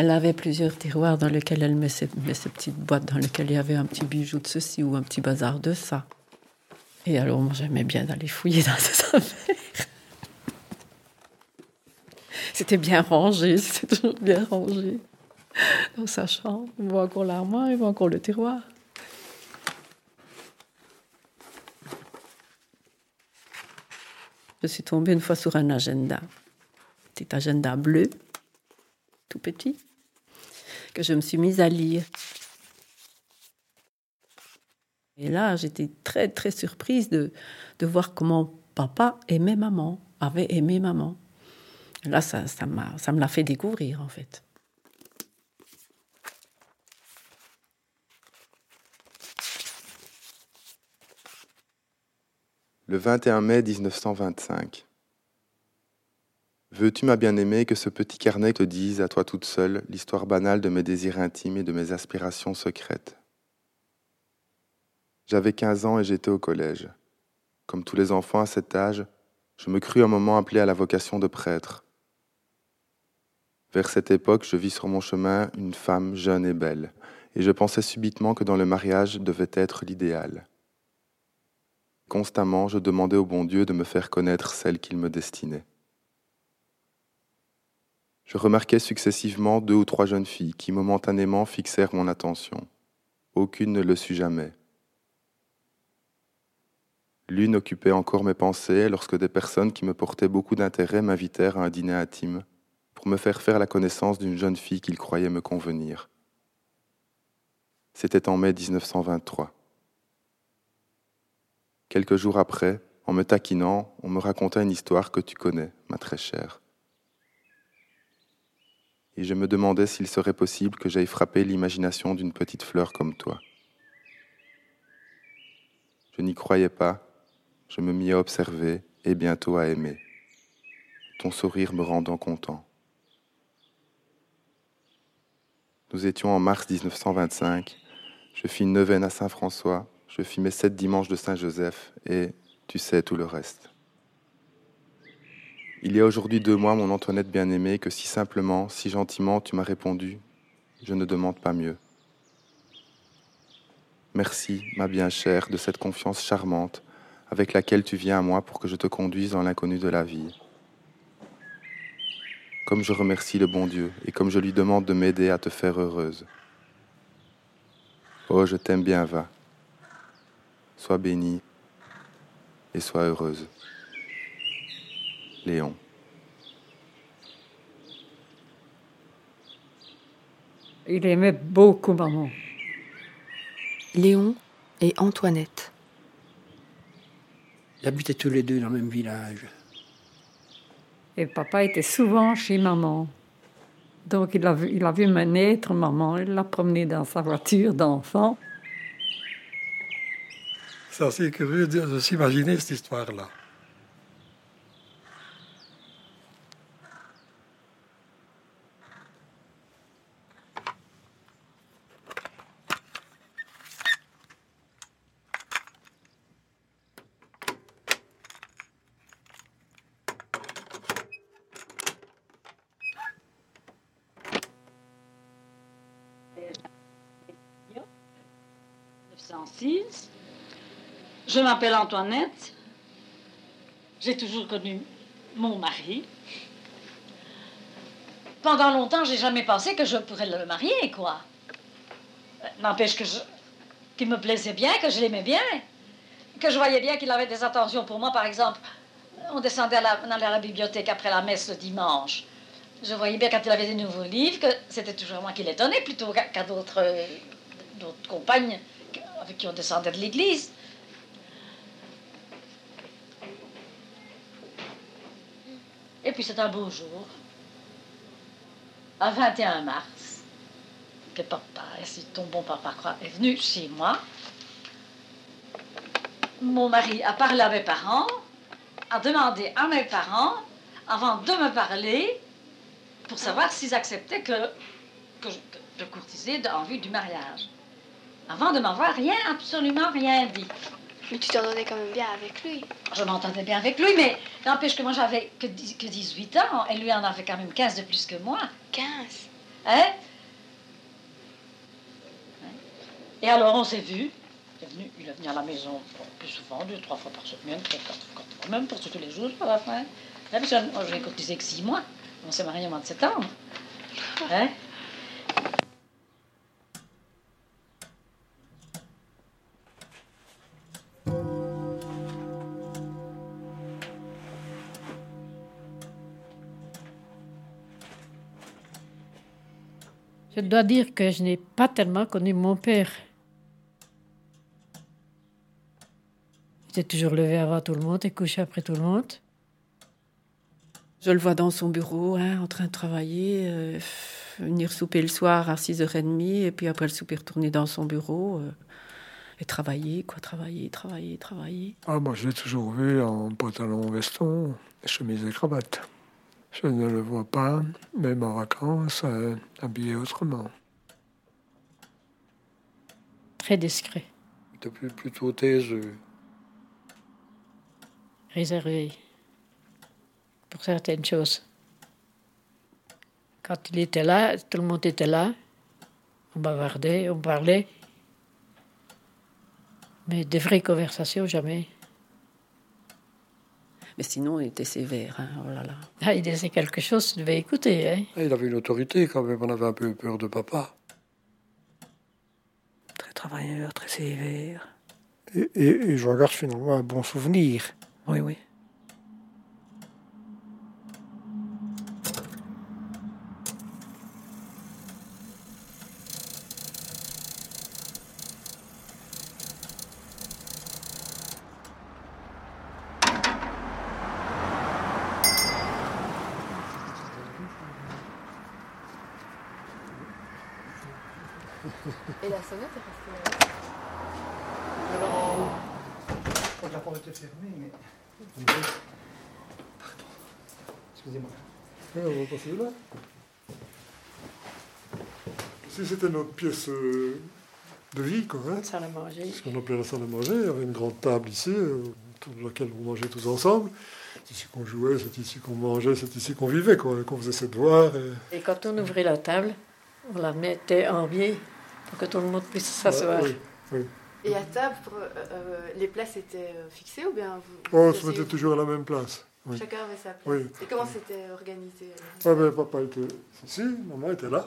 Elle avait plusieurs tiroirs dans lesquels elle met ses, ses petites boîtes dans lesquelles il y avait un petit bijou de ceci ou un petit bazar de ça. Et alors, moi, j'aimais bien d'aller fouiller dans ces affaires. C'était bien rangé, c'était toujours bien rangé. Dans sa chambre, on voit encore l'armoire, on voit encore le tiroir. Je suis tombée une fois sur un agenda, petit agenda bleu, tout petit, que je me suis mise à lire. Et là, j'étais très, très surprise de, de voir comment papa aimait maman, avait aimé maman. Là, ça, ça, m'a, ça me l'a fait découvrir, en fait. Le 21 mai 1925. Veux-tu, ma bien-aimée, que ce petit carnet te dise, à toi toute seule, l'histoire banale de mes désirs intimes et de mes aspirations secrètes? J'avais 15 ans et j'étais au collège. Comme tous les enfants à cet âge, je me crus un moment appelé à la vocation de prêtre. Vers cette époque, je vis sur mon chemin une femme jeune et belle, et je pensais subitement que dans le mariage devait être l'idéal. Constamment, je demandais au bon Dieu de me faire connaître celle qu'il me destinait. Je remarquais successivement deux ou trois jeunes filles qui momentanément fixèrent mon attention. Aucune ne le sut jamais. L'une occupait encore mes pensées lorsque des personnes qui me portaient beaucoup d'intérêt m'invitèrent à un dîner intime pour me faire faire la connaissance d'une jeune fille qu'ils croyaient me convenir. C'était en mai 1923. Quelques jours après, en me taquinant, on me raconta une histoire que tu connais, ma très chère. Et je me demandais s'il serait possible que j'aille frapper l'imagination d'une petite fleur comme toi. Je n'y croyais pas, je me mis à observer et bientôt à aimer, ton sourire me rendant content. Nous étions en mars 1925, je fis une neuvaine à Saint-François je fis mes sept dimanches de Saint-Joseph et tu sais tout le reste. Il y a aujourd'hui deux mois, mon Antoinette bien-aimée, que si simplement, si gentiment tu m'as répondu, je ne demande pas mieux. Merci, ma bien chère, de cette confiance charmante avec laquelle tu viens à moi pour que je te conduise dans l'inconnu de la vie. Comme je remercie le bon Dieu et comme je lui demande de m'aider à te faire heureuse. Oh, je t'aime bien, va. Sois bénie et sois heureuse. Léon. Il aimait beaucoup maman. Léon et Antoinette. Ils habitaient tous les deux dans le même village. Et papa était souvent chez maman. Donc il a vu, il a vu me naître, maman. Il l'a promené dans sa voiture d'enfant. C'est assez curieux de s'imaginer cette histoire-là. Je m'appelle Antoinette. J'ai toujours connu mon mari. Pendant longtemps, j'ai jamais pensé que je pourrais le marier, quoi. N'empêche que je, qu'il me plaisait bien, que je l'aimais bien, que je voyais bien qu'il avait des attentions pour moi. Par exemple, on descendait à la, à la bibliothèque après la messe le dimanche. Je voyais bien quand il avait des nouveaux livres que c'était toujours moi qui les plutôt qu'à d'autres compagnes avec qui on descendait de l'église. Puis c'est un beau jour, à 21 mars, que papa, si ton bon papa croit, est venu chez moi. Mon mari a parlé à mes parents, a demandé à mes parents, avant de me parler, pour savoir s'ils acceptaient que, je, que courtisais en vue du mariage. Avant de m'avoir rien, absolument rien dit. Mais tu t'entendais quand même bien avec lui. Je m'entendais bien avec lui, mais n'empêche que moi j'avais que, que 18 ans et lui en avait quand même 15 de plus que moi. 15 Hein? Et alors, on s'est vu. Il est, venu, il est venu à la maison plus souvent, deux, trois fois par semaine, quatre, quatre, même pour tous les jours à la fin. J'ai cotisé que six mois. On s'est marié au mois de septembre. Hein? Je dois dire que je n'ai pas tellement connu mon père. Il était toujours levé avant tout le monde et couché après tout le monde. Je le vois dans son bureau, hein, en train de travailler, euh, venir souper le soir à 6h30, et puis après le souper retourner dans son bureau euh, et travailler, quoi, travailler, travailler, travailler. Ah, moi, je l'ai toujours vu en pantalon veston, chemise et cravate. Je ne le vois pas, même en vacances, euh, habillé autrement. Très discret. Depuis plutôt taiseux. Réservé pour certaines choses. Quand il était là, tout le monde était là. On bavardait, on parlait. Mais de vraies conversations, jamais. Mais sinon, il était sévère. Hein, oh là là. Ah, il disait quelque chose, tu devais écouter. Hein. Ah, il avait une autorité quand même, on avait un peu peur de papa. Très travailleur, très sévère. Et, et, et je regarde finalement un bon souvenir. Oui, oui. Et la sonnette est restée là. Alors, quand la porte était fermée, mais. Pardon. Excusez-moi. on va passer là. Si c'était notre pièce euh, de vie, quoi. Hein, Salle à manger. ce qu'on appelait la salle à manger, il y avait une grande table ici, euh, autour de laquelle on mangeait tous ensemble. C'est ici qu'on jouait, c'est ici qu'on mangeait, c'est ici qu'on vivait, quoi, qu'on faisait ses devoirs. Et... Et quand on ouvrait la table, on la mettait en biais pour que tout le monde puisse s'asseoir. Oui, oui. Et à table, euh, les places étaient fixées ou bien vous, Oh, on se mettait toujours à la même place. Oui. Chacun avait sa place. Oui. Et comment c'était organisé Ah ben, papa était ici, maman était là.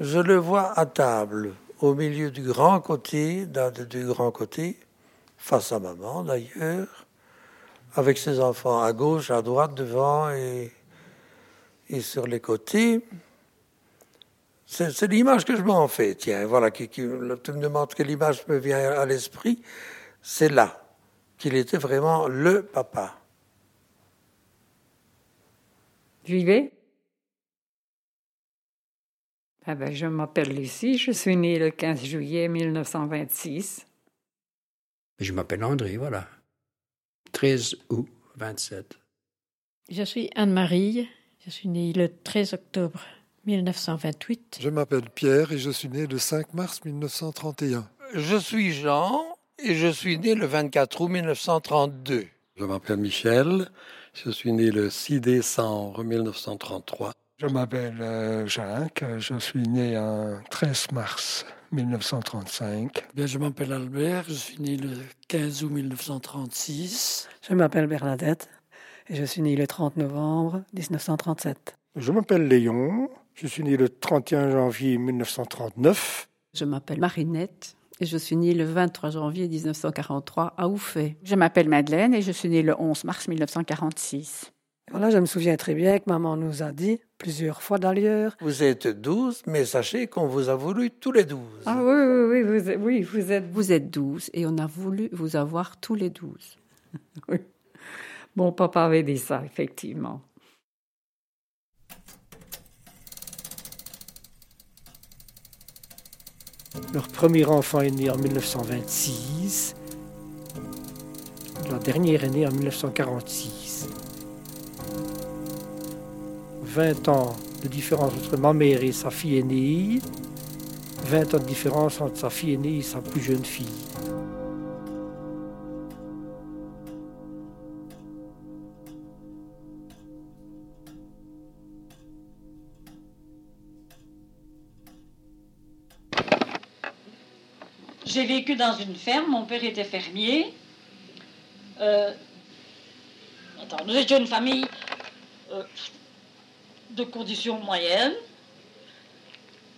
Je le vois à table, au milieu du grand côté, face à maman d'ailleurs, avec ses enfants à gauche, à droite, devant et, et sur les côtés. C'est l'image que je m'en fais, tiens, voilà, qui, tu me demandes quelle image me vient à l'esprit, c'est là qu'il était vraiment le papa. Vivez ah ben, Je m'appelle Lucie, je suis née le 15 juillet 1926. Je m'appelle André, voilà. 13 août 27. Je suis Anne-Marie, je suis née le 13 octobre 1928. Je m'appelle Pierre et je suis né le 5 mars 1931. Je suis Jean et je suis né le 24 août 1932. Je m'appelle Michel, je suis né le 6 décembre 1933. Je m'appelle euh, Jacques, je suis né un 13 mars 1935. Bien, je m'appelle Albert, je suis né le 15 août 1936. Je m'appelle Bernadette et je suis né le 30 novembre 1937. Je m'appelle Léon, je suis né le 31 janvier 1939. Je m'appelle Marinette et je suis née le 23 janvier 1943 à Ouffet. Je m'appelle Madeleine et je suis née le 11 mars 1946. Voilà, je me souviens très bien que maman nous a dit, plusieurs fois d'ailleurs, Vous êtes 12, mais sachez qu'on vous a voulu tous les 12. Ah oui, oui, oui, vous êtes, oui, vous êtes... Vous êtes 12 et on a voulu vous avoir tous les 12. Oui. Mon papa avait dit ça, effectivement. Leur premier enfant est né en 1926. La dernière est née en 1946. 20 ans de différence entre ma mère et sa fille aînée, 20 ans de différence entre sa fille aînée et sa plus jeune fille. J'ai vécu dans une ferme, mon père était fermier. Euh, attends, nous étions une famille euh, de conditions moyennes.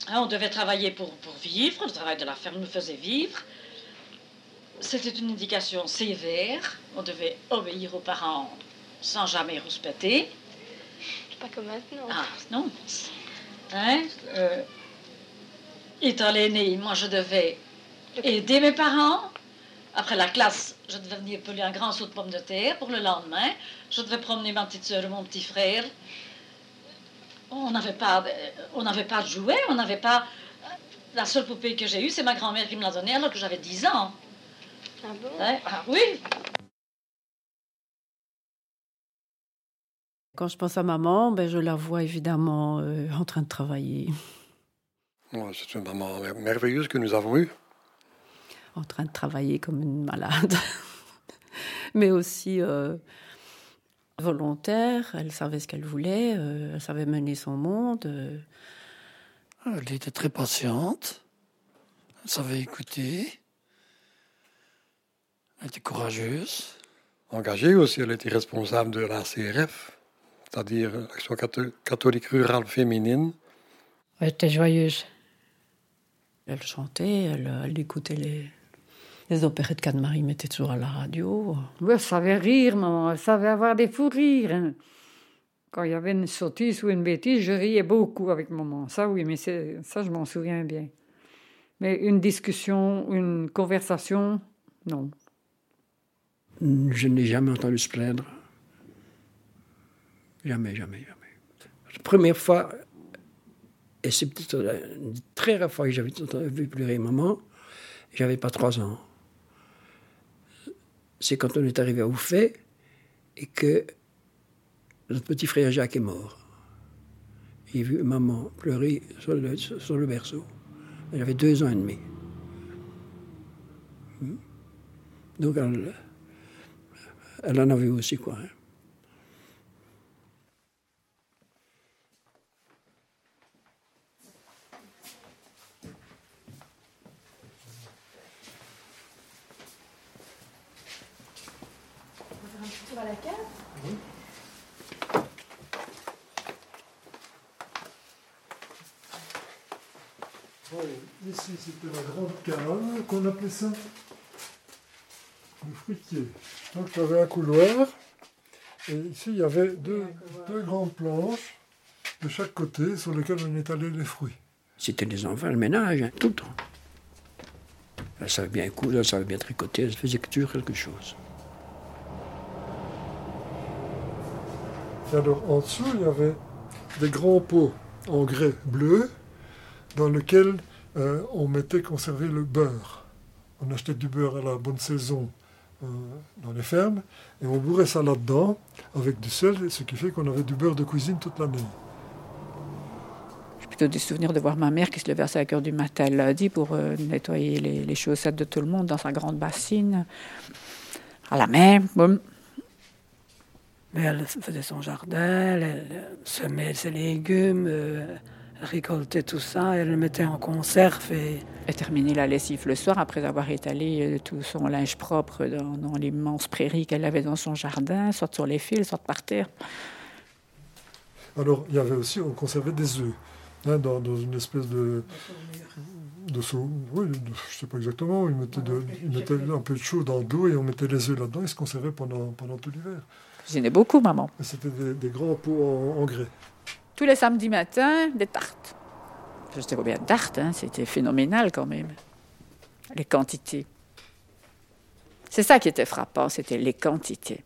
Hein, on devait travailler pour, pour vivre, le travail de la ferme nous faisait vivre. C'était une indication sévère, on devait obéir aux parents sans jamais rouspéter. Pas comme maintenant. Ah, non. Hein? Euh, étant l'aîné, moi je devais aider mes parents. Après la classe, je devais venir peler un grand saut de pommes de terre pour le lendemain. Je devais promener ma petite soeur et mon petit frère. On n'avait pas, on n'avait pas de jouets, on n'avait pas. La seule poupée que j'ai eue, c'est ma grand-mère qui me l'a donnée alors que j'avais 10 ans. Ah bon? Ah oui. Quand je pense à maman, ben, je la vois évidemment euh, en train de travailler, Ouais, C'est une maman merveilleuse que nous avons eue. en train de travailler comme une malade, mais aussi euh, volontaire. Elle savait ce qu'elle voulait, euh, elle savait mener son monde. euh. Elle était très patiente. Elle savait écouter. Elle était courageuse. Engagée aussi, elle était responsable de la CRF, c'est-à-dire l'Action catho- catholique rurale féminine. Elle était joyeuse. Elle chantait, elle, elle écoutait les, les opérettes qu'Anne-Marie mettait toujours à la radio. Oui, elle savait rire, maman. Elle savait avoir des fous rires. hein. Quand il y avait une sottise ou une bêtise, je riais beaucoup avec maman. Ça, oui, mais c'est- ça, je m'en souviens bien. Mais une discussion, une conversation, non. Je n'ai jamais entendu se plaindre. Jamais, jamais, jamais. La première fois, et c'est peut-être la une très rare fois que j'avais entendu- vu pleurer maman, j'avais pas trois ans. C'est quand on est arrivé à Ouffet et que notre petit frère Jacques est mort. J'ai vu maman pleurer sur le, sur le berceau. J'avais deux ans et demi. Hmm. Donc elle, elle en a vu aussi, quoi. hein. On va faire un petit tour à la cave Bon, ici, c'était la grande cave qu'on appelait ça le fruitier. Donc, il y avait un couloir. Et ici, il y avait deux, deux grandes planches de chaque côté sur lesquelles on étalait les fruits. C'était des enfants, le ménage, hein, tout le temps. Elle savait bien coudre, elle savait bien tricoter, elle faisait toujours quelque chose. Et alors, en dessous, il y avait des grands pots en grès bleu dans lesquels euh, on mettait conserver le beurre. On achetait du beurre à la bonne saison euh, dans les fermes et on bourrait ça là-dedans avec du sel, ce qui fait qu'on avait du beurre de cuisine toute l'année. J'ai plutôt des souvenirs de voir ma mère qui se levait à 5 heures du matin le lundi pour euh, nettoyer les, les chaussettes de tout le monde dans sa grande bassine. À la main, boum. Mais elle faisait son jardin, elle, elle semait ses légumes, euh, récoltait tout ça, elle le mettait en conserve et Elle terminait la lessive le soir après avoir étalé euh, tout son linge propre dans, dans l'immense prairie qu'elle avait dans son jardin, soit sur les fils, soit par terre. Alors, il y avait aussi, on conservait des œufs hein, dans, dans une espèce de. de sau- oui, de- je ne sais pas exactement. Ils mettaient, de- ils mettaient un peu de chaud dans l'eau et on mettait les œufs là-dedans. Ils se conservaient pendant, pendant tout l'hiver. J'aimais beaucoup, maman. Et C'était des, des grands pots en, en grès. Tous les samedis matins, des tartes. Je sais combien de tartes, hein, c'était phénoménal quand même. Les quantités. C'est ça qui était frappant, c'était les quantités.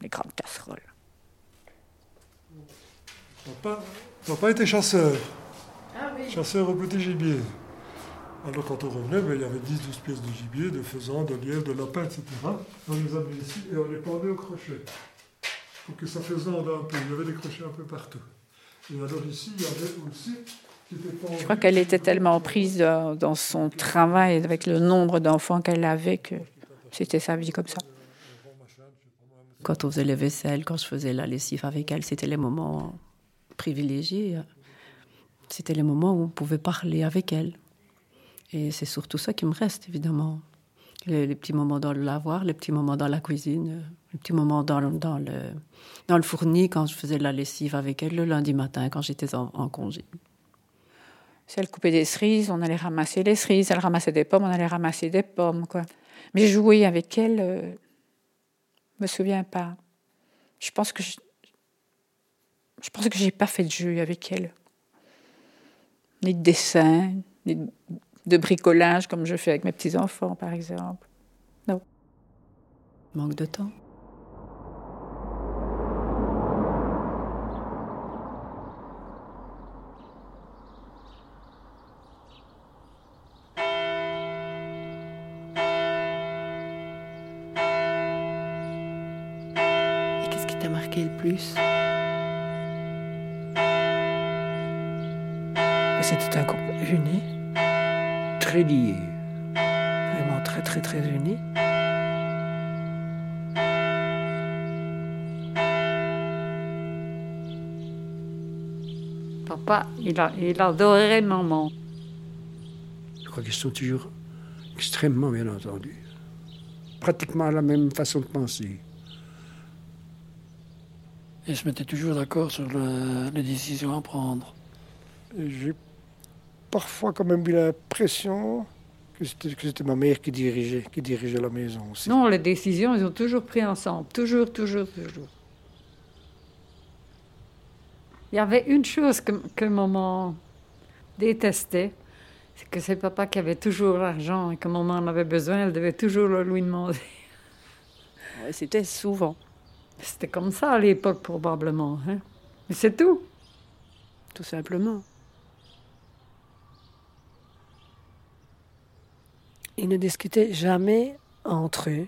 Les grandes casseroles. Papa, papa était chasseur. Ah oui. Chasseur au petit gibier. Alors quand on revenait, ben, il y avait 10-12 pièces de gibier, de faisans, de lièvres, de lapins, etc. On les amenait ici et on les pendait au crochet. Pour que ça faisande un peu. Il y avait des crochets un peu partout. Et alors ici, il y avait aussi... Je crois qu'elle était tellement prise dans, dans son travail, avec le nombre d'enfants qu'elle avait, que c'était sa vie comme ça. Quand on faisait les vaisselles, quand je faisais la lessive avec elle, c'était les moments privilégiés. C'était les moments où on pouvait parler avec elle. Et c'est surtout ça qui me reste, évidemment. Les, petits moments dans le lavoir, les petits moments dans la cuisine, les petits moments dans, dans, le, dans le fourni quand je faisais la lessive avec elle le lundi matin quand j'étais en, congé. Si elle coupait des cerises, on allait ramasser les cerises. Elle ramassait des pommes, on allait ramasser des pommes. Quoi. Mais jouer avec elle, euh, je me souviens pas. Je pense que je, je pense que j'ai pas fait de jeu avec elle, ni de dessin, ni de bricolage comme je fais avec mes petits enfants, par exemple. Non. Manque de temps. plus? C'était un couple uni, Très lié. vraiment très très très uni. Papa, il, a, il adorait maman. Je crois qu'ils sont toujours extrêmement bien entendus. Pratiquement la même façon de penser. Ils se mettaient toujours d'accord sur le- les décisions à prendre. J'ai parfois quand même eu l'impression que c'était, que c'était ma mère qui dirigeait, qui dirigeait la maison aussi. Non, les décisions, ils ont toujours pris ensemble. Toujours, toujours, toujours. Il y avait une chose que, que maman détestait, c'est que c'est papa qui avait toujours l'argent et que maman en avait besoin, elle devait toujours le lui demander. Ouais, C'était souvent. C'était comme ça à l'époque, probablement. Hein? Mais c'est tout. Tout simplement. Ils ne discutaient jamais entre eux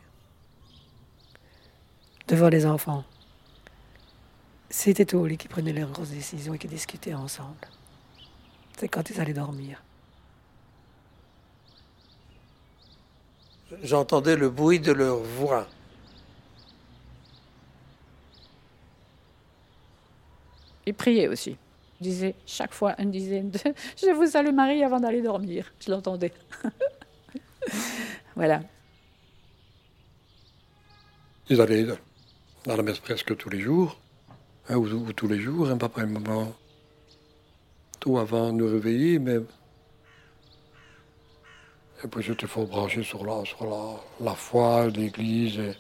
devant les enfants. C'était tous les qui prenaient leurs grosses décisions et qui discutaient ensemble. C'est quand ils allaient dormir. J'entendais le bruit de leur voix. Ils priaient aussi. Ils disaient chaque fois une dizaine de Je vous salue Marie avant d'aller dormir. Je l'entendais. voilà. Ils allaient dans la messe presque tous les jours, hein, ou, ou tous les jours, papa et maman. Tout avant de nous réveiller, mais. Et puis c'était fort branché sur la, sur la, foi, l'église et,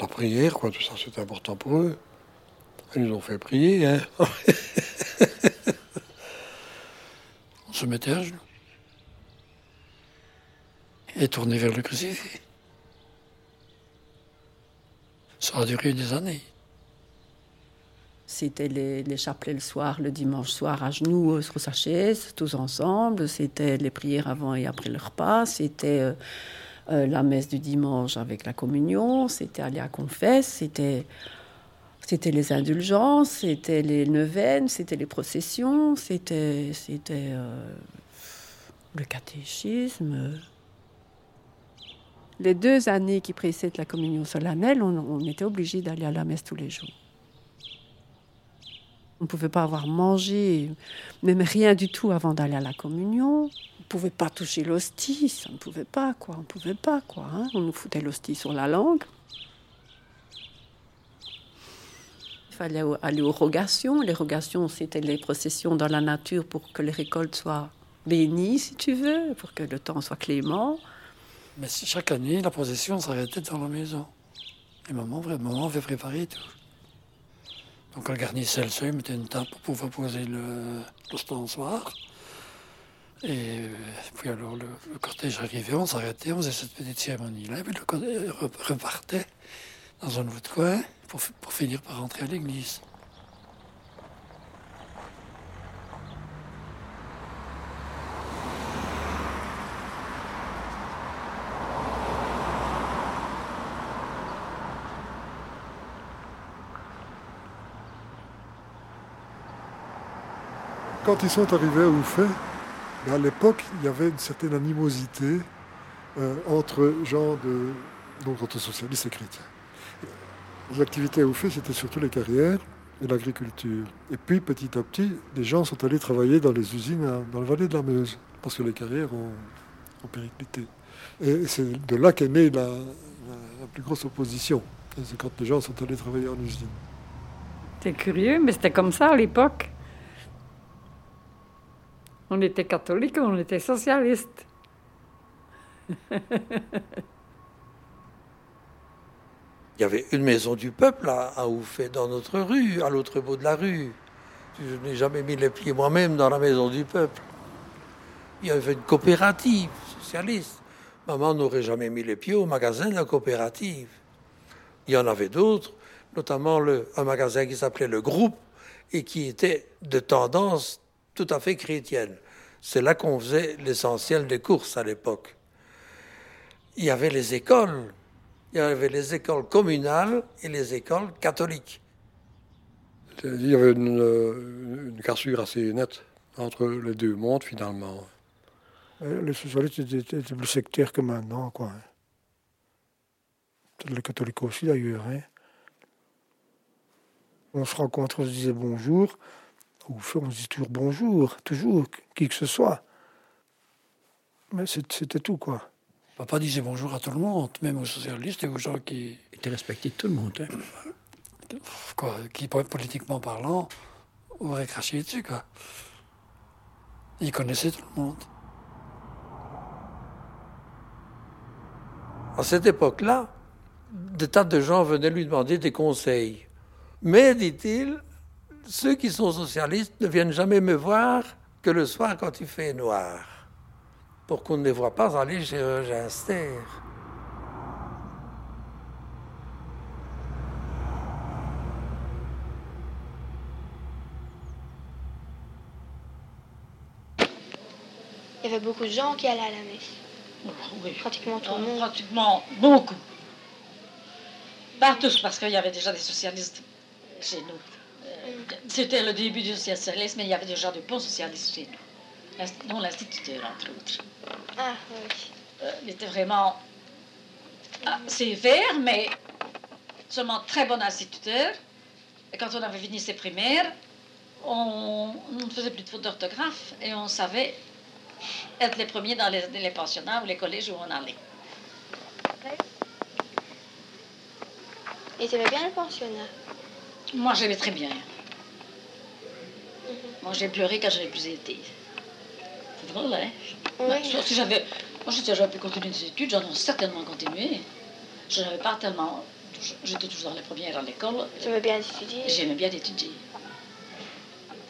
la prière, quoi. Tout ça, c'était important pour eux. Ils nous ont fait prier, hein. On se mettait à genoux. Et tourné vers le crucifix. Ça a duré des années. C'était les, les chapelets le soir, le dimanche soir à genoux sur sa chaise, tous ensemble. C'était les prières avant et après le repas. C'était euh, euh, la messe du dimanche avec la communion. C'était aller à confesse. C'était c'était les indulgences. C'était les neuvaines. C'était les processions. C'était c'était euh, le catéchisme. Les deux années qui précèdent la communion solennelle, on, on était obligé d'aller à la messe tous les jours. On ne pouvait pas avoir mangé, même rien du tout avant d'aller à la communion. On ne pouvait pas toucher l'hostie, ça ne pouvait pas, quoi. On ne pouvait pas, quoi. hein. On nous foutait l'hostie sur la langue. Il fallait aller aux rogations. Les rogations, c'était les processions dans la nature pour que les récoltes soient bénies, si tu veux, pour que le temps soit clément. Mais chaque année, la procession s'arrêtait dans la maison. Et maman, maman avait préparé tout. Donc elle garnissait le seuil, mettait une table pour pouvoir poser le, l'ostensoir. Et puis alors le, cortège arrivait, on s'arrêtait, on faisait cette petite cérémonie-là, et puis le cortège re- repartait dans un autre coin pour finir par rentrer à l'église. Quand ils sont arrivés à Ouffet, ben, à l'époque, il y avait une certaine animosité euh, entre gens de, donc entre socialistes et chrétiens. L'activité à Ouffet, c'était surtout les carrières et l'agriculture. Et puis, petit à petit, les gens sont allés travailler dans les usines dans la vallée de la Meuse, parce que les carrières ont, au périclité. Et c'est de là qu'est née la, la, plus grosse opposition. C'est quand les gens sont allés travailler en usine. C'est curieux, mais c'était comme ça à l'époque. On était catholiques, on était socialistes. Il y avait une maison du peuple à, à dans notre rue, à l'autre bout de la rue. Je n'ai jamais mis les pieds moi-même dans la maison du peuple. Il y avait une coopérative socialiste. Maman n'aurait jamais mis les pieds au magasin de la coopérative. Il y en avait d'autres, notamment le, un magasin qui s'appelait Le Groupe et qui était de tendance tout à fait chrétienne. C'est là qu'on faisait l'essentiel des courses à l'époque. Il y avait les écoles il y avait les écoles communales et les écoles catholiques. Il y avait une, cassure assez nette entre les deux mondes finalement. Euh, les socialistes étaient, plus sectaires que maintenant, quoi. Les catholiques aussi d'ailleurs. Hein. On se rencontre, on se disait bonjour. Ou on se dit toujours bonjour, toujours, qui que ce soit. Mais c'était tout, quoi. Papa disait bonjour à tout le monde, même aux socialistes et aux gens qui. Il était respecté de tout le monde. Hein. Quoi, qui, politiquement parlant, auraient craché dessus, quoi. Il connaissait tout le monde. À cette époque-là, des tas de gens venaient lui demander des conseils. Mais, dit-il, ceux qui sont socialistes ne viennent jamais me voir que le soir quand il fait noir pour qu'on ne les voit pas aller chez Ginster. Il y avait beaucoup de gens qui allaient à la messe. Oui. Pratiquement tout le monde. Pratiquement beaucoup. Pas tous, parce qu'il y avait déjà des socialistes chez nous. C'était le début du socialisme, mais il y avait déjà de bons socialistes chez nous non l'instituteur, entre autres. Ah, oui. Euh, il était vraiment sévère, mais seulement très bon instituteur. Et quand on avait fini ses primaires, on, ne faisait plus de fautes d'orthographe et on savait être les premiers dans les, les pensionnats ou les collèges où on allait. Et tu aimais bien le pensionnat Moi, j'aimais très bien. Moi, j'ai pleuré quand je n'ai plus été. C'est drôle, hein? Oui. si j'avais... Moi, si j'avais pu continuer des études, j'en ai certainement continué. Je n'avais pas tellement... J'étais toujours les premières à l'école. Tu aimais bien étudier? J'aimais bien étudier.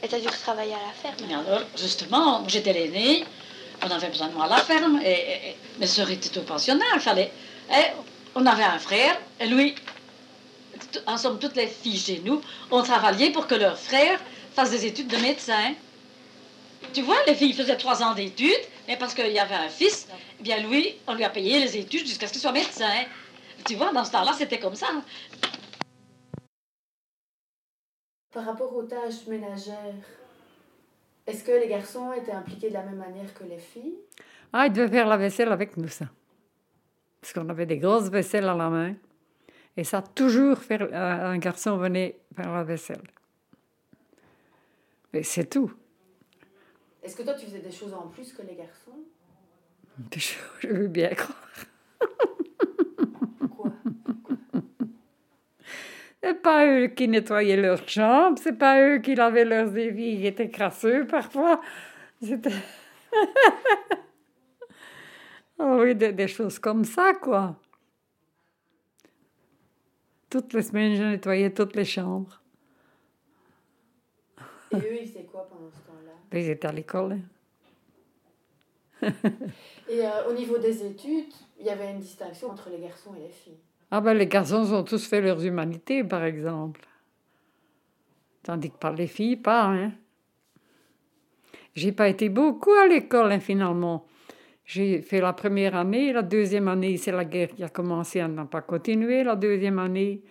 Et tu as dû travailler à la ferme Et alors, justement, j'étais l'aînée, on avait besoin de moi à la ferme, et, mes soeurs étaient au pensionnat, il fallait... on avait un frère, et lui, en somme, toutes les filles chez nous, ont travaillé pour que leur frère fasse des études de médecin. Tu vois, les filles faisaient trois ans d'études, et parce qu'il y avait un fils, eh bien lui, on lui a payé les études jusqu'à ce qu'il soit médecin. Tu vois, dans ce temps-là, c'était comme ça. Par rapport aux tâches ménagères, est-ce que les garçons étaient impliqués de la même manière que les filles? Ah, ils devaient faire la vaisselle avec nous, ça. Parce qu'on avait des grosses vaisselles à la main. Et ça, toujours, faire, un garçon venait faire la vaisselle. Mais c'est tout. Est-ce que toi, tu faisais des choses en plus que les garçons? Des choses, je veux bien croire. Quoi, C'est pas eux qui nettoyaient leurs chambres, c'est pas eux qui lavaient leurs éviers, ils étaient crasseux parfois. C'était. oh oui, des, des, choses comme ça, quoi. Toutes les semaines, je nettoyais toutes les chambres. Et eux, ils faisaient quoi pendant ce temps ils étaient à l'école. Hein. et euh, au niveau des études, il y avait une distinction entre les garçons et les filles. Ah ben les garçons ont tous fait leurs humanités, par exemple. Tandis que par les filles, pas. Hein. J'ai pas été beaucoup à l'école, hein, finalement. J'ai fait la première année, la deuxième année, c'est la guerre qui a commencé, on n'a pas continué la deuxième année.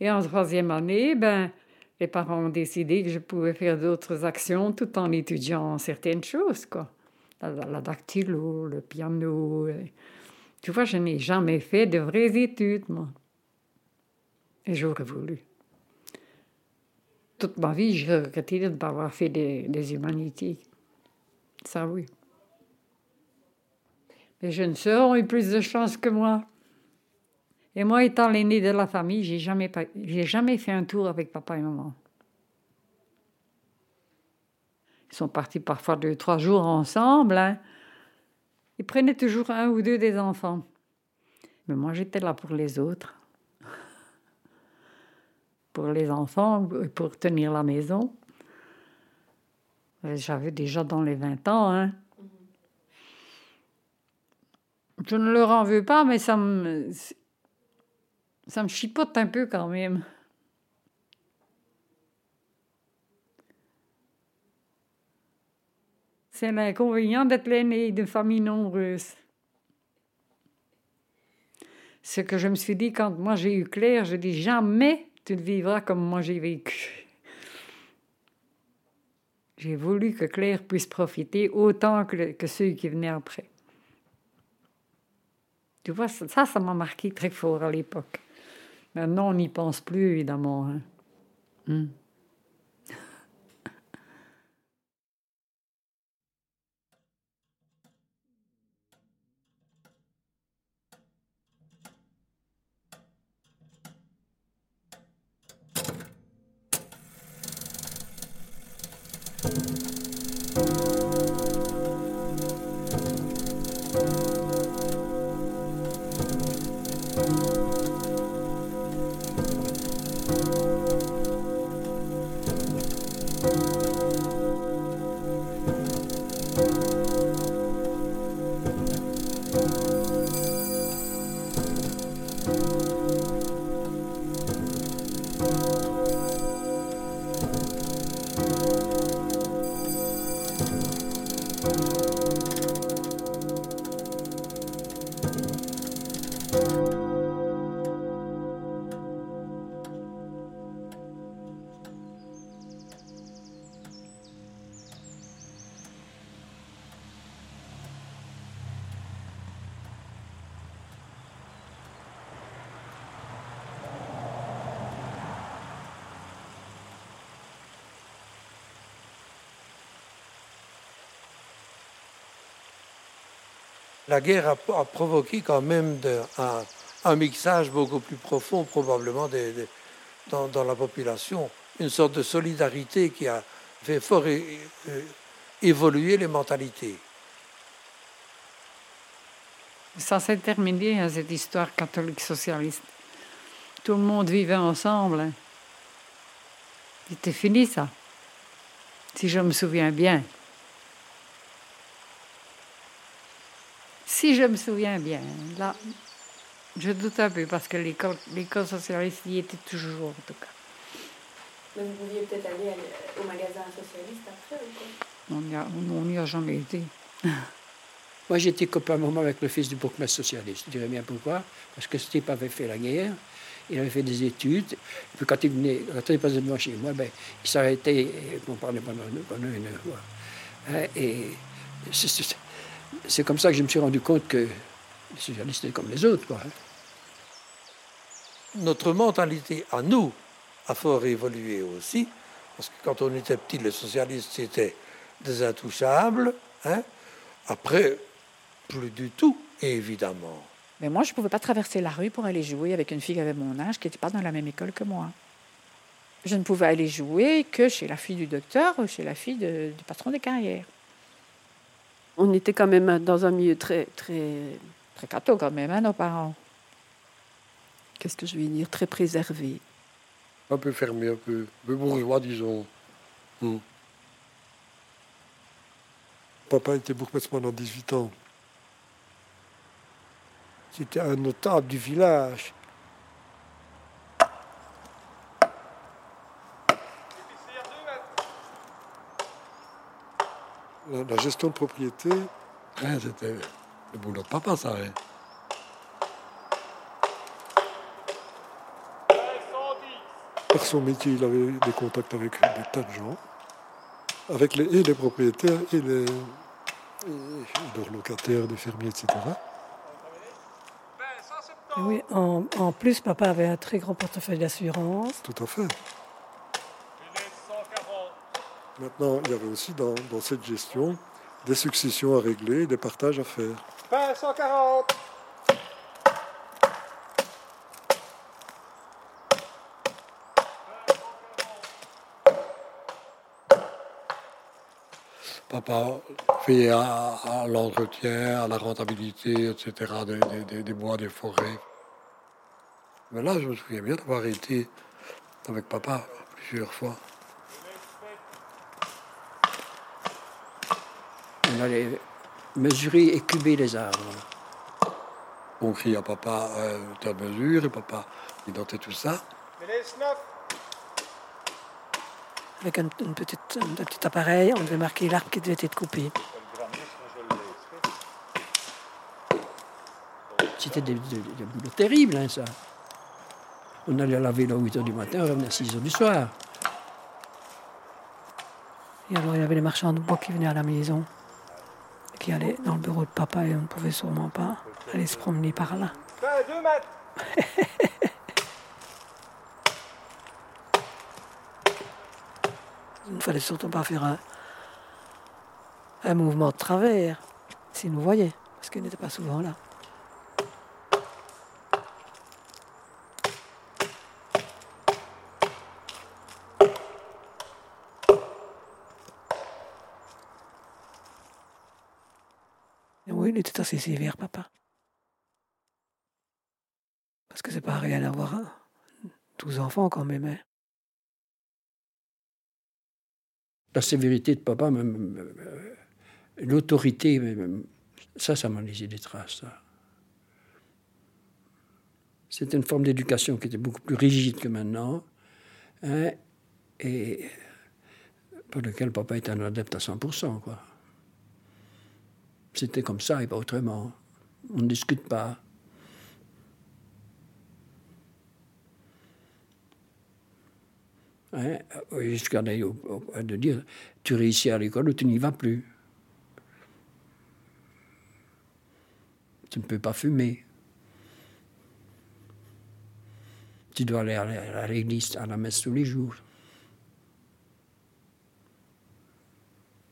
Et en troisième année, ben, les parents ont décidé que je pouvais faire d'autres actions tout en étudiant certaines choses, quoi. La, dactylo, le piano. Tu vois, je n'ai jamais fait de vraies études, moi. Et j'aurais voulu. Toute ma vie, j'ai regretté de ne pas avoir fait des humanités. Ça, oui. Mes jeunes sœurs ont eu plus de chance que moi. Et moi, étant l'aîné de la famille, j'ai jamais, j'ai jamais fait un tour avec papa et maman. Ils sont partis parfois deux, trois jours ensemble. Hein. Ils prenaient toujours un ou deux des enfants. Mais moi, j'étais là pour les autres. Pour les enfants, pour tenir la maison. J'avais déjà dans les 20 ans. Hein. Je ne leur en veux pas, mais ça me, ça me chipote un peu quand même. C'est l'inconvénient d'être l'aîné de familles nombreuses. Ce que je me suis dit quand moi j'ai eu Claire, je dis jamais tu ne vivras comme moi j'ai vécu. J'ai voulu que Claire puisse profiter autant que, que ceux qui venaient après. Tu vois, ça, ça m'a marqué très fort à l'époque. Maintenant, on n'y pense plus, évidemment. Hein. Hmm. La guerre a, provoqué quand même un, mixage beaucoup plus profond probablement dans, la population, une sorte de solidarité qui a fait fort évoluer les mentalités. Ça s'est terminé, cette histoire catholique socialiste. Tout le monde vivait ensemble. Hein. C'était fini ça, si je me souviens bien. Si je me souviens bien, là, je doute un peu parce que l'école socialiste y était toujours, en tout cas. Mais vous pouviez peut-être aller au magasin socialiste après ou quoi? On n'y a, jamais été. Moi, j'étais copain moment avec le fils du bourgmestre socialiste. Je dirais bien pourquoi? Parce que ce type avait fait la guerre, il avait fait des études. Et puis quand il venait, quand il passait devant chez moi, ben, il s'arrêtait pour parler pendant, pendant une heure. Hein, et c'est comme ça que je me suis rendu compte que les socialistes étaient comme les autres. Quoi. Notre mentalité à nous a fort évolué aussi, parce que quand on était petit, les socialistes c'était des intouchables. Hein. Après, plus du tout, évidemment. Mais moi, je ne pouvais pas traverser la rue pour aller jouer avec une fille qui avait mon âge, qui n'était pas dans la même école que moi. Je ne pouvais aller jouer que chez la fille du docteur ou chez la fille du patron des carrières. On était quand même dans un milieu très, très, très catho quand même, hein, nos parents. Qu'est-ce que je vais dire Très préservé. Un peu fermé, un peu, un peu bourgeois, disons. Hmm. Papa était bourgmestre pendant 18 ans. C'était un notable du village. La, gestion de propriété. c'était le boulot de papa, ça. Par son métier, il avait des contacts avec des tas de gens, avec les, et les propriétaires et les, leurs locataires, des fermiers, etc. Oui, en, en, plus, papa avait un très grand portefeuille d'assurance. Tout à fait. Maintenant, il y avait aussi dans, cette gestion des successions à régler, des partages à faire. 140 Papa fait à, l'entretien, à la rentabilité, etc., des, bois, des forêts. Mais là, je me souviens bien d'avoir été avec papa plusieurs fois. On allait mesurer et cuber les arbres. On crie à papa, euh, ta mesure, et papa, il notait tout ça. Avec un, petit appareil, on devait marquer l'arbre qui devait être coupé. C'était des, boulots terribles, hein, ça. On allait laver à 8 h du matin, on revenait à 6 h du soir. Et alors, il y avait les marchands de bois qui venaient à la maison, dans le bureau de papa et on ne pouvait sûrement pas aller se promener par là. Il ne fallait surtout pas faire un, un mouvement de travers s'il nous voyait, parce qu'il n'était pas souvent là. Oui, il était assez sévère, papa. Parce que c'est pas rien à voir, hein. Tous enfants quand même. Hein. la sévérité de papa, même, l'autorité, ça, ça m'a laissé des traces. C'était une forme d'éducation qui était beaucoup plus rigide que maintenant, hein, et pour lequel papa était un adepte à 100%. Quoi. C'était comme ça et pas autrement. On ne discute pas. Hein, jusqu'à de dire tu réussis à l'école ou tu n'y vas plus. Tu ne peux pas fumer. Tu dois aller à l'église, à la messe tous les jours.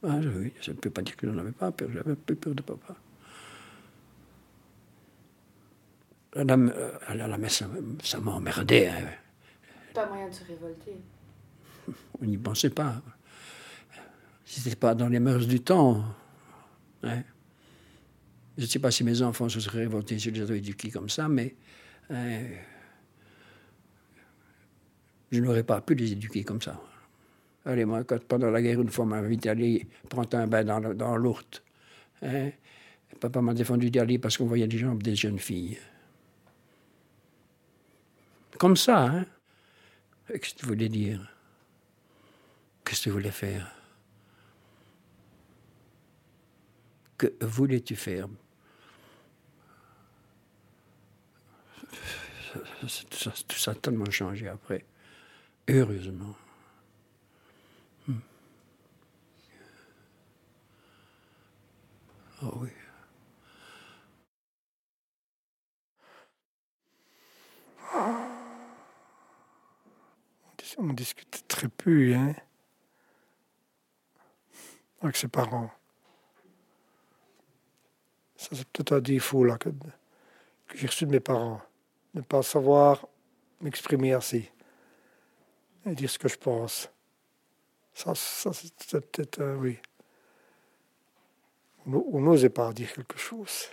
Ah, oui, je ne peux pas dire que je n'en avais pas peur, j'avais peu peur de papa. À la, à la messe, ça m'emmerdait. Hein. Pas moyen de se révolter on n'y pensait pas. Ce n'était pas dans les mœurs du temps. Hein. Je ne sais pas si mes enfants se seraient révoltés si je les avais éduqués comme ça, mais hein, je n'aurais pas pu les éduquer comme ça. Allez, moi, quand, pendant la guerre, une fois, m'a invité à aller prendre un bain dans, dans. Hein. Papa m'a défendu d'y aller parce qu'on voyait des jambes des jeunes filles. Comme ça, hein Qu'est-ce que tu voulais dire? Qu'est-ce que tu voulais faire? Que voulais-tu faire? Tout ça, a tellement changé après. Heureusement. Oui. On discutait très peu, hein avec ses parents. Ça, c'est peut-être un défaut là, que, que j'ai reçu de mes parents. Ne pas savoir m'exprimer assez et dire ce que je pense. Ça, ça c'est peut-être, euh, oui. On n'osait pas dire quelque chose.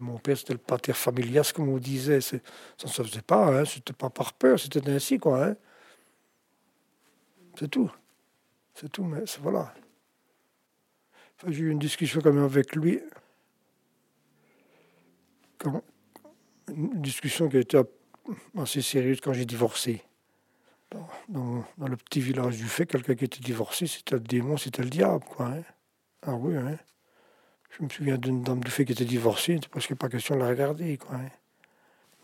Mon père, c'était le pater familias, comme on disait. Ça ne se faisait pas, hein. c'était pas par peur, c'était ainsi, quoi. Hein. C'est tout. C'est tout, mais voilà. J'ai eu une discussion quand même avec lui. une discussion qui a été assez sérieuse quand j'ai divorcé. Dans, le petit village du fait, quelqu'un qui était divorcé, c'était le démon, c'était le diable, quoi. Hein. Ah oui, hein. Je me souviens d'une dame du fait qui était divorcée, parce qu'il n'y pas question de la regarder, quoi. Hein.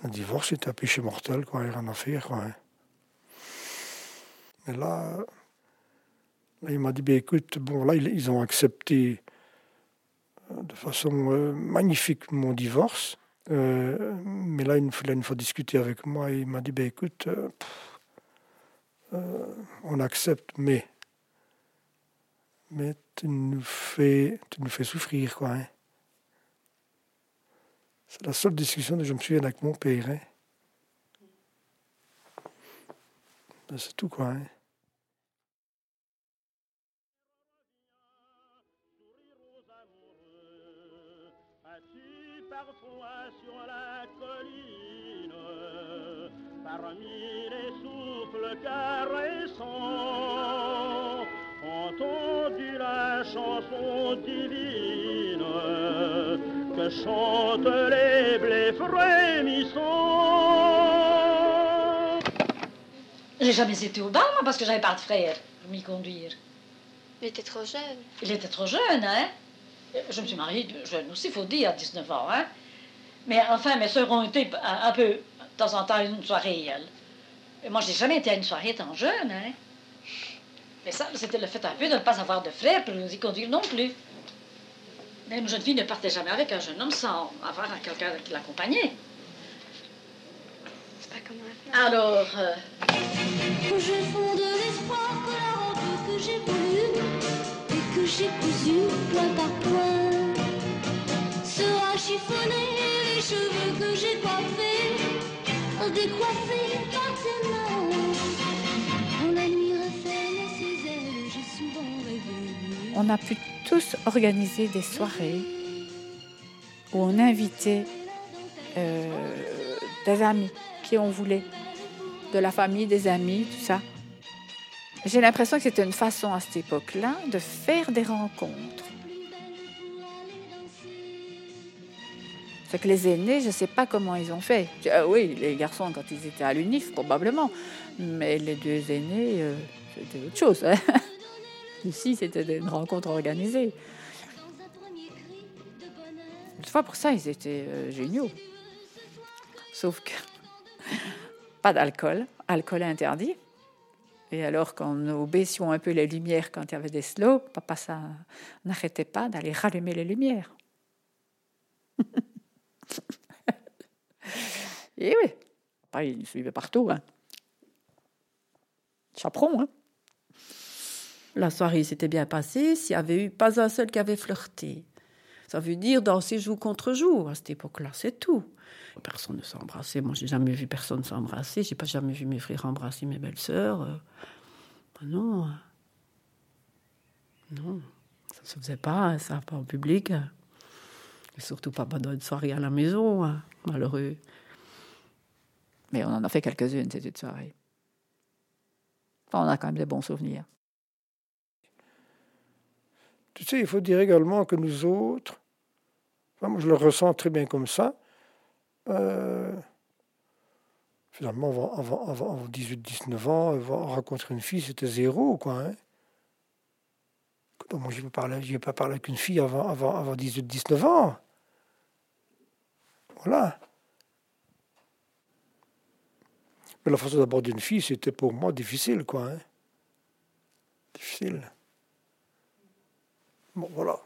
Le divorce, c'était un péché mortel, quoi, rien à faire, quoi. Hein. Mais là, il m'a dit, ben, écoute, bon, là, ils ont accepté euh, de façon euh, magnifique mon divorce. Euh, mais là, il fallait une fois discuter avec moi. il m'a dit, ben, écoute, on accepte, mais, mais tu nous fais, tu nous fais souffrir, quoi. hein. C'est la seule discussion que je me souviens avec mon père. hein. Ben, c'est tout, quoi. hein. Parmi les souffles caressants, entendu la chanson divine que chantent les blés frémissants. J'ai jamais été au bal, moi, parce que j'avais pas de frère pour m'y conduire. Il était trop jeune. Il était trop jeune, hein Je me suis mariée jeune aussi, il faut dire, à 19 ans, hein Mais enfin, mes sœurs ont été un, un peu, de temps en temps, à une soirée, elles. Et moi, j'ai jamais été à une soirée tant jeune, hein Mais ça, c'était le fait un peu de ne pas avoir de frère pour nous y conduire non plus. Même une jeune fille ne partait jamais avec un jeune homme sans avoir quelqu'un qui l'accompagnait. C'est pas comme maintenant. Alors, euh, je fonde l'espoir que la robe que j'ai voulue et que j'ai cousue point par point sera chiffonnée et les cheveux que j'ai coiffés décoiffés par tes mains. On a pu tous organiser des soirées où on invitait euh, des amis qui on voulait, de la famille, des amis, tout ça. J'ai l'impression que c'était une façon à cette époque-là de faire des rencontres. C'est que les aînés, je ne sais pas comment ils ont fait. Ah oui, les garçons, quand ils étaient à l'UNIF, probablement. Mais les deux aînés, euh, c'était autre chose. hein. Ici, c'était une rencontre organisée. Toutefois, pour ça, ils étaient euh, géniaux. Sauf que pas d'alcool, alcool interdit. Et alors, quand nous baissions un peu les lumières quand il y avait des slows, papa ça n'arrêtait pas d'aller rallumer les lumières. Et oui, Papa, il suivait partout. Hein. Chaperon, hein. La soirée s'était bien passée s'il y avait eu pas un seul qui avait flirté. Ça veut dire danser jour contre jour. À cette époque-là, c'est tout. Personne ne s'embrassait. Moi, j'ai jamais vu personne s'embrasser. J'ai pas jamais vu mes frères embrasser mes belles-sœurs. Euh, non. Non. Ça se faisait pas, hein, ça, pas en public. Et surtout pas dans une soirée à la maison. hein. Malheureux. Mais on en a fait quelques-unes, cette soirée. Enfin, on a quand même des bons souvenirs. Tu sais, il faut dire également que nous autres, moi je le ressens très bien comme ça, euh, finalement, avant, avant, avant, avant 18-19 ans, rencontrer une fille, c'était zéro, quoi. Hein. Moi, je n'ai pas pas parlé avec une fille avant, avant, avant 18-19 ans. Voilà. Mais la façon d'aborder une fille, c'était pour moi difficile, quoi. hein. Difficile. Bon, voilà.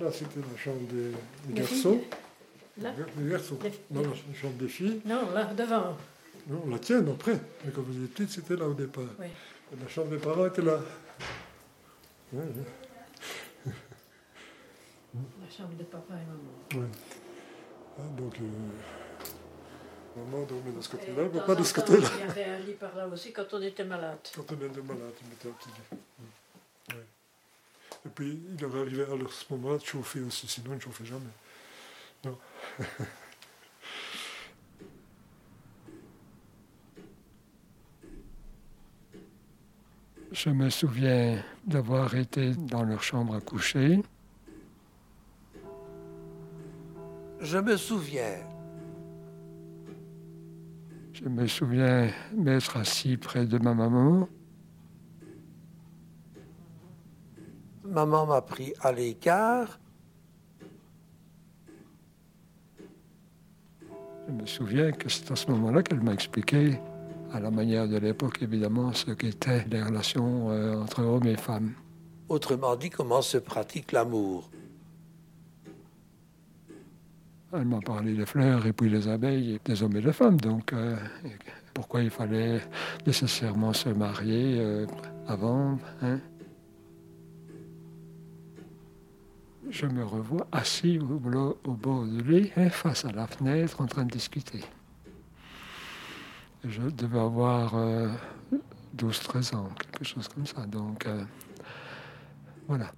Là, c'était la chambre des, garçons. Là garçons. Les- Non, la chambre des filles. Non, là, devant. Non, la tienne après. Mais quand vous étiez petite, c'était là au départ. Oui. Et la chambre des parents était là. Chambre de papa et maman. Ouais. Ah, donc, euh, maman dormait de ce côté-là, en de ce côté-là. Il y avait un lit par là aussi quand on était malade. Quand on était malade, il mettait un petit lit. Ouais. Et puis, il avait arrivé à ce moment-là de chauffer aussi, sinon il ne chauffait jamais. Non. Je me souviens d'avoir été dans leur chambre à coucher. Je me souviens. Je me souviens m'être assis près de ma maman. Maman m'a pris à l'écart. Je me souviens que c'est à ce moment-là qu'elle m'a expliqué, à la manière de l'époque évidemment, ce qu'étaient les relations euh, entre hommes et femmes. Autrement dit, comment se pratique l'amour. Elle m'a parlé des fleurs et puis des abeilles, des hommes et des femmes. Donc, euh, pourquoi il fallait nécessairement se marier euh, avant hein Je me revois assis au, bord du lit, hein, face à la fenêtre, en train de discuter. Je devais avoir euh, 12-13 ans, quelque chose comme ça. Donc, euh, voilà.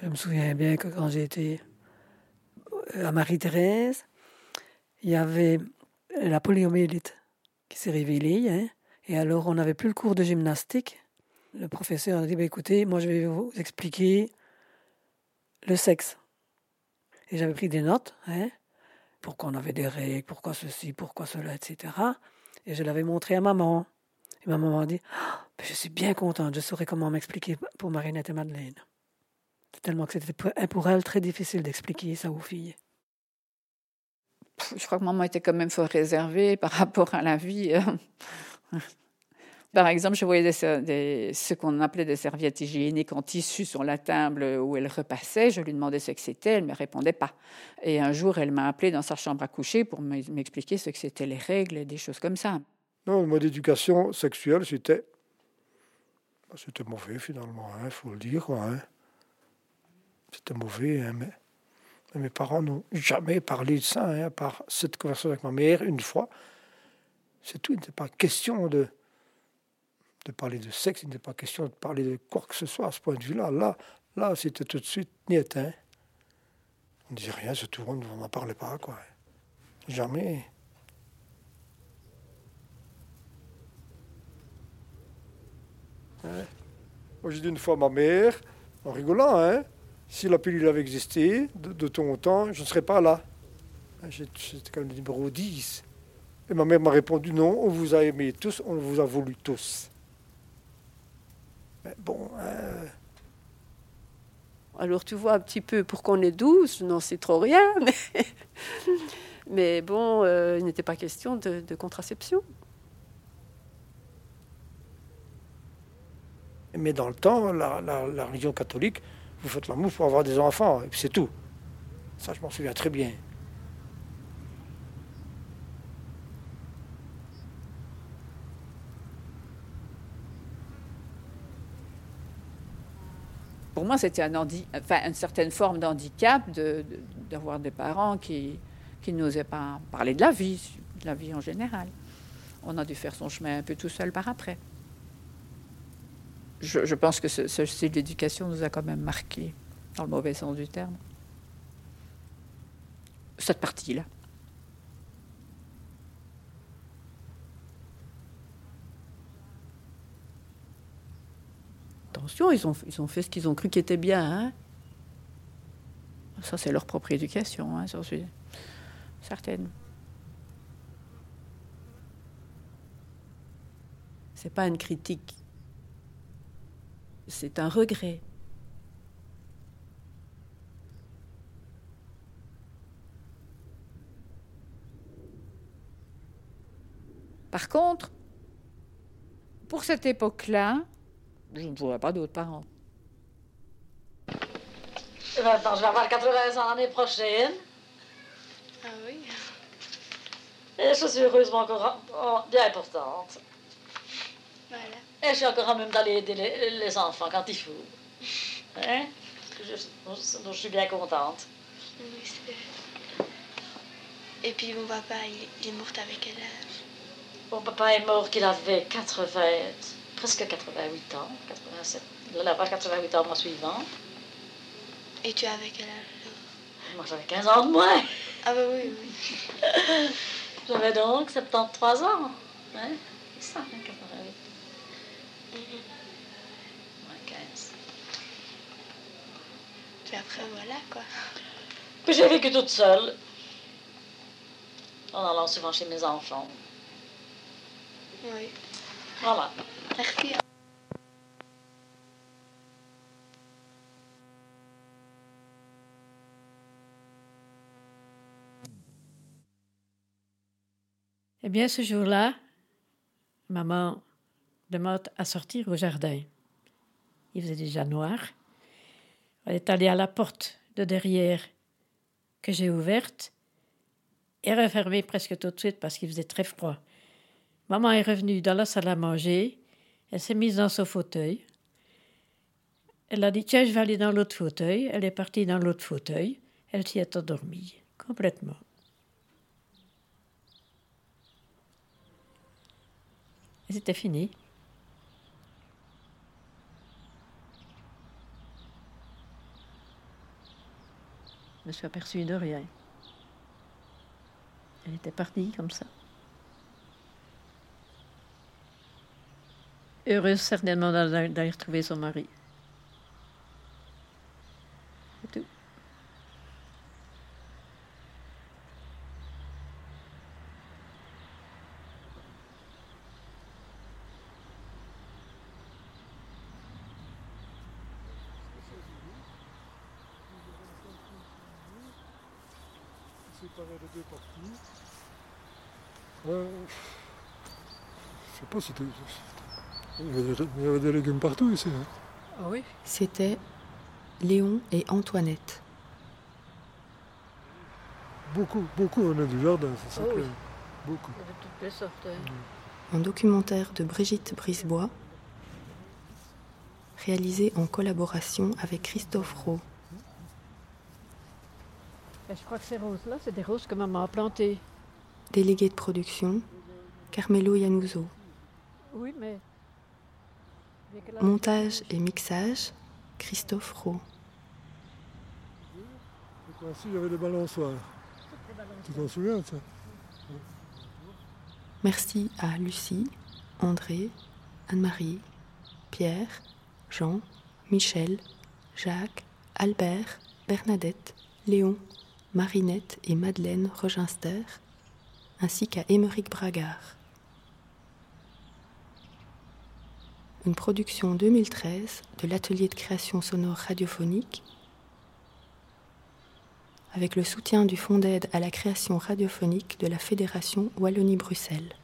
Je me souviens bien que quand j'étais à Marie-Thérèse, il y avait la poliomyélite qui s'est révélée. hein. et alors, on n'avait plus le cours de gymnastique. Le professeur a dit, bah, écoutez, moi, je vais vous expliquer le sexe. Et j'avais pris des notes, hein, pourquoi on avait des règles, pourquoi ceci, pourquoi cela, etc. Et je l'avais montré à maman. Et ma maman a dit, Ah, je suis bien contente, je saurais comment m'expliquer pour Marinette et Madeleine. Tellement que c'était pour- elle très difficile d'expliquer ça aux filles. Je crois que maman était quand même fort réservée par rapport à la vie. euh. Par exemple, je voyais des ce qu'on appelait des serviettes hygiéniques en tissu sur la table où elle repassait. Je lui demandais ce que c'était, elle ne me répondait pas. Et un jour, elle m'a appelé dans sa chambre à coucher pour m'e- m'expliquer ce que c'était les règles et des choses comme ça. Non, le mode d'éducation sexuelle, c'était. bah, C'était mauvais finalement, il faut le dire. quoi, hein. C'était mauvais, hein, mais, mes parents n'ont jamais parlé de ça, hein, à part cette conversation avec ma mère une fois. C'est tout, il n'était pas question de, de parler de sexe, il n'était pas question de parler de quoi que ce soit à ce point de vue-là. Là, là c'était tout de suite niet. Hein. On ne disait rien, c'est tout, on n'en parlait pas. quoi. Jamais. Hein. Moi, j'ai dit une fois à ma mère, en rigolant, hein, si la pilule avait existé de, de ton temps, je ne serais pas là. J'étais quand même le numéro 10. Et ma mère m'a répondu non, on vous a aimé tous, on vous a voulu tous. Mais bon, hein, Alors tu vois un petit peu pour qu'on est douce, je n'en sais trop rien, mais, mais bon, euh, il n'était pas question de, de contraception. mais dans le temps, la, la- la religion catholique, vous faites l'amour pour avoir des enfants, et puis c'est tout. Ça, je m'en souviens très bien. Pour moi, c'était un enfin, une certaine forme d'handicap d'avoir des parents qui n'osaient pas parler de la vie, de la vie en général. On a dû faire son chemin un peu tout seul par après. Je, pense que ce, ce style d'éducation nous a quand même marqué, dans le mauvais sens du terme. Cette partie-là. Attention, ils ont, ils ont fait ce qu'ils ont cru qui était bien. hein. Ça, c'est leur propre éducation, hein, j'en suis certaine. C'est pas une critique. C'est un regret. Par contre, pour cette époque-là, je ne vois pas d'autres parents. Maintenant, je vais avoir 80 ans l'année prochaine. Ah oui Et je suis heureusement encore bien importante. Voilà. Et je suis encore en même d'aller aider les, les enfants quand il faut. Hein? Je, donc je suis bien contente. Et puis mon papa, il, est mort avec quel âge? Mon papa est mort qu'il avait 80, presque 88 ans. 87, il avoir 88 ans le mois suivant. Et tu avais quel âge Moi, j'avais 15 ans de moins. Ah bah oui, oui. J'avais donc 73 ans. Hein? C'est ça, 88. Moins 15. Puis après, voilà quoi. Puis j'ai vécu toute seule. En allant souvent chez mes enfants. Oui. Voilà. Merci. Eh bien, ce jour-là, maman demande à sortir au jardin. Il faisait déjà noir. Elle est allée à la porte de derrière que j'ai ouverte et refermée presque tout de suite parce qu'il faisait très froid. Maman est revenue dans la salle à manger. Elle s'est mise dans son fauteuil. Elle a dit Tiens, je vais aller dans l'autre fauteuil. Elle est partie dans l'autre fauteuil. Elle s'y est endormie complètement. C'était fini. Je me suis aperçue de rien. Elle était partie comme ça. Heureuse certainement d'aller retrouver son mari. C'était. Il y avait des, légumes partout ici. hein. Ah oui C'était Léon et Antoinette. Beaucoup, beaucoup on est du jardin, c'est ça Oh que- oui. Beaucoup. Il y avait toutes les sortes. hein. Un documentaire de Brigitte Brisebois, réalisé en collaboration avec Christophe Rowe. Et je crois que ces roses-là, c'est des roses que maman a plantées. Délégué de production, Carmelo Yanuso. Oui, mais. mais que là- Montage et mixage, Christophe Rowe. C'est quoi, ici, il y avait des balançoires. Tu t'en souviens de ça? Merci à Lucie, André, Anne-Marie, Pierre, Jean, Michel, Jacques, Albert, Bernadette, Léon, Marinette et Madeleine Roginster, ainsi qu'à Émeric Bragard. Une production 2013 de l'atelier de création sonore radiophonique avec le soutien du Fonds d'aide à la création radiophonique de la Fédération Wallonie-Bruxelles.